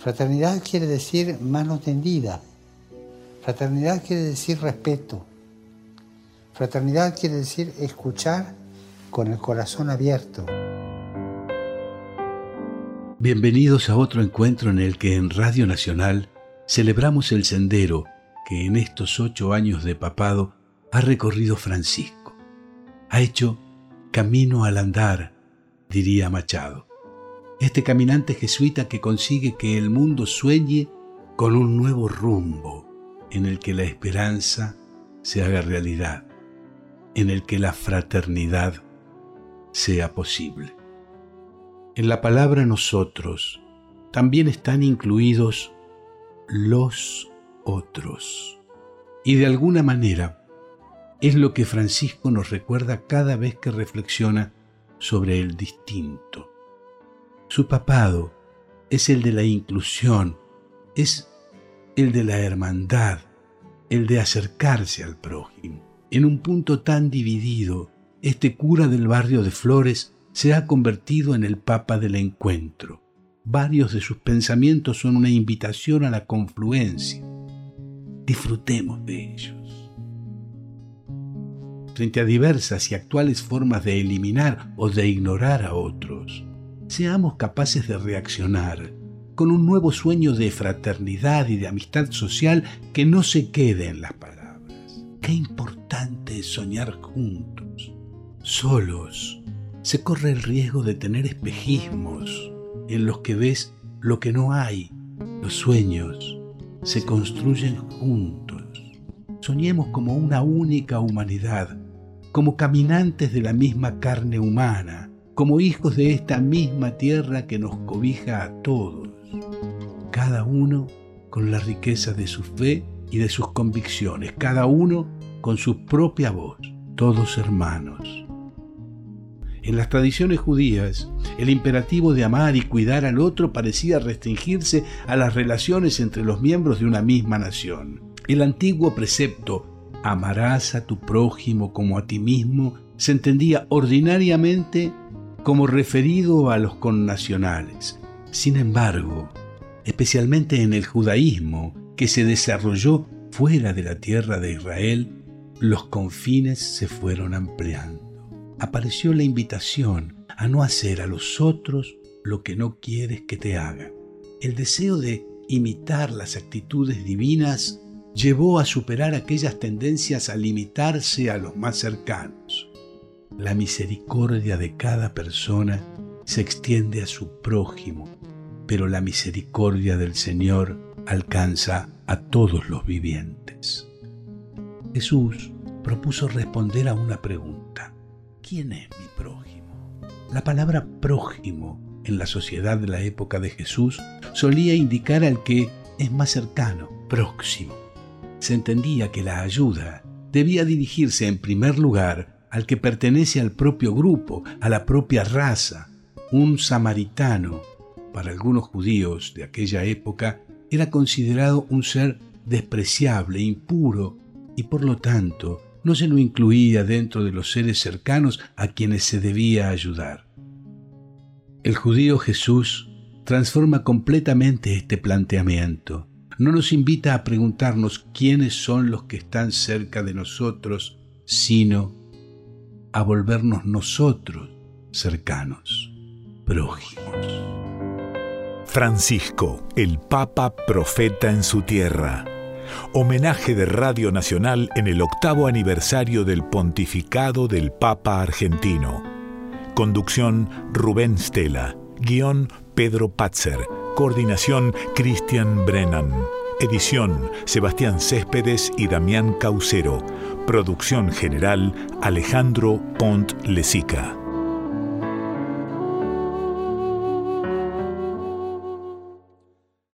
Fraternidad quiere decir mano tendida. Fraternidad quiere decir respeto. Fraternidad quiere decir escuchar con el corazón abierto. Bienvenidos a otro encuentro en el que en Radio Nacional celebramos el sendero que en estos ocho años de papado ha recorrido Francisco. Ha hecho camino al andar, diría Machado. Este caminante jesuita que consigue que el mundo sueñe con un nuevo rumbo en el que la esperanza se haga realidad, en el que la fraternidad sea posible. En la palabra nosotros también están incluidos los otros. Y de alguna manera es lo que Francisco nos recuerda cada vez que reflexiona sobre el distinto. Su papado es el de la inclusión, es el de la hermandad, el de acercarse al prójimo. En un punto tan dividido, este cura del barrio de Flores se ha convertido en el papa del encuentro. Varios de sus pensamientos son una invitación a la confluencia. Disfrutemos de ellos. Frente a diversas y actuales formas de eliminar o de ignorar a otros, seamos capaces de reaccionar con un nuevo sueño de fraternidad y de amistad social que no se quede en las palabras. Qué importante es soñar juntos. Solos se corre el riesgo de tener espejismos en los que ves lo que no hay. Los sueños se construyen juntos. Soñemos como una única humanidad, como caminantes de la misma carne humana, como hijos de esta misma tierra que nos cobija a todos, cada uno con la riqueza de su fe y de sus convicciones, cada uno con su propia voz, todos hermanos en las tradiciones judías, el imperativo de amar y cuidar al otro parecía restringirse a las relaciones entre los miembros de una misma nación. El antiguo precepto amarás a tu prójimo como a ti mismo se entendía ordinariamente como referido a los connacionales. Sin embargo, especialmente en el judaísmo que se desarrolló fuera de la tierra de Israel, los confines se fueron ampliando apareció la invitación a no hacer a los otros lo que no quieres que te hagan. El deseo de imitar las actitudes divinas llevó a superar aquellas tendencias a limitarse a los más cercanos. La misericordia de cada persona se extiende a su prójimo, pero la misericordia del Señor alcanza a todos los vivientes. Jesús propuso responder a una pregunta. ¿quién es mi prójimo? La palabra prójimo en la sociedad de la época de Jesús solía indicar al que es más cercano, próximo. Se entendía que la ayuda debía dirigirse en primer lugar al que pertenece al propio grupo, a la propia raza. Un samaritano, para algunos judíos de aquella época, era considerado un ser despreciable, impuro, y por lo tanto no se lo incluía dentro de los seres cercanos a quienes se debía ayudar. El judío Jesús transforma completamente este planteamiento. No nos invita a preguntarnos quiénes son los que están cerca de nosotros, sino a volvernos nosotros cercanos, prójimos. Francisco, el Papa Profeta en su tierra homenaje de Radio Nacional en el octavo aniversario del pontificado del Papa argentino. Conducción Rubén Stella. Guión Pedro Patzer. Coordinación Cristian Brennan. Edición Sebastián Céspedes y Damián Caucero. Producción general Alejandro Pont Lesica.